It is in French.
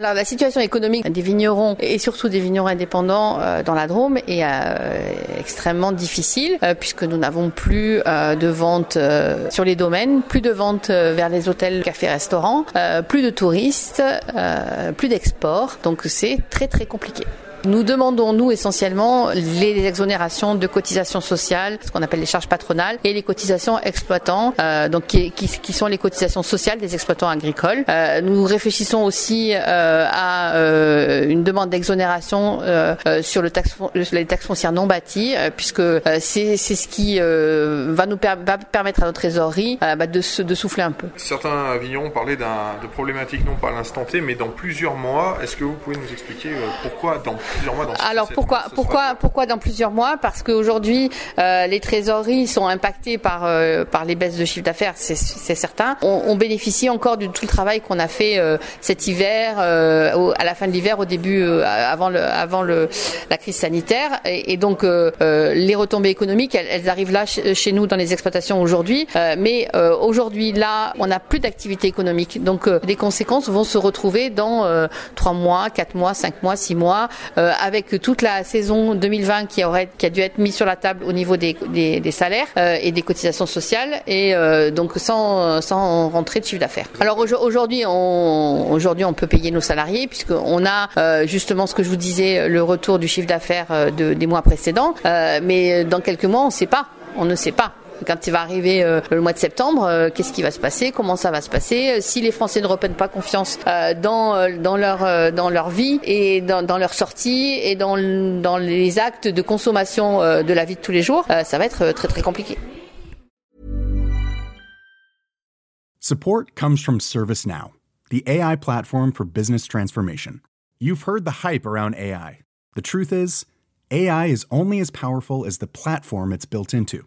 Alors la situation économique des vignerons et surtout des vignerons indépendants euh, dans la Drôme est euh, extrêmement difficile euh, puisque nous n'avons plus de vente euh, sur les domaines, plus de vente euh, vers les hôtels, cafés, restaurants, plus de touristes, plus d'export. Donc c'est très très compliqué. Nous demandons, nous, essentiellement, les exonérations de cotisations sociales, ce qu'on appelle les charges patronales, et les cotisations exploitants, euh, donc qui, qui, qui, sont les cotisations sociales des exploitants agricoles. Euh, nous réfléchissons aussi euh, à euh, une demande d'exonération euh, sur le taxe, les taxes foncières non bâties, puisque c'est ce qui va nous va permettre à notre trésorerie bah, de, de, souffler un peu. Certains vignerons parlaient de problématiques non pas à l'instant T, mais dans plusieurs mois. Est-ce que vous pouvez nous expliquer pourquoi dans alors pourquoi pourquoi pourquoi dans plusieurs mois? Parce qu'aujourd'hui euh, les trésoreries sont impactées par euh, par les baisses de chiffre d'affaires, c'est certain. On, on, bénéficie encore de tout le travail qu'on a fait euh, cet hiver, euh, au, à la fin de l'hiver, au début euh, avant le avant le la crise sanitaire, et, et donc les retombées économiques, elles, elles arrivent là chez, chez, nous dans les exploitations aujourd'hui. mais aujourd'hui là, on n'a plus d'activité économique, donc les conséquences vont se retrouver dans trois mois, quatre mois, cinq mois, six mois. Euh, avec toute la saison 2020 qui aurait qui a dû être mise sur la table au niveau des, des, des salaires euh, et des cotisations sociales et euh, donc sans sans rentrer de chiffre d'affaires. Alors aujourd'hui on aujourd'hui on peut payer nos salariés puisqu'on a justement ce que je vous disais le retour du chiffre d'affaires de, des mois précédents mais dans quelques mois on ne sait pas on ne sait pas quand il va arriver euh, le mois de septembre, euh, qu'est-ce qui va se passer, comment ça va se passer, euh, si les Français ne reprennent pas confiance dans, dans, leur, dans leur vie et dans, dans leur sortie et dans, dans les actes de consommation de la vie de tous les jours, ça va être très très compliqué. Support comes from ServiceNow, the AI platform for business transformation. You've heard the hype around AI. The truth is, AI is only as powerful as the platform it's built into.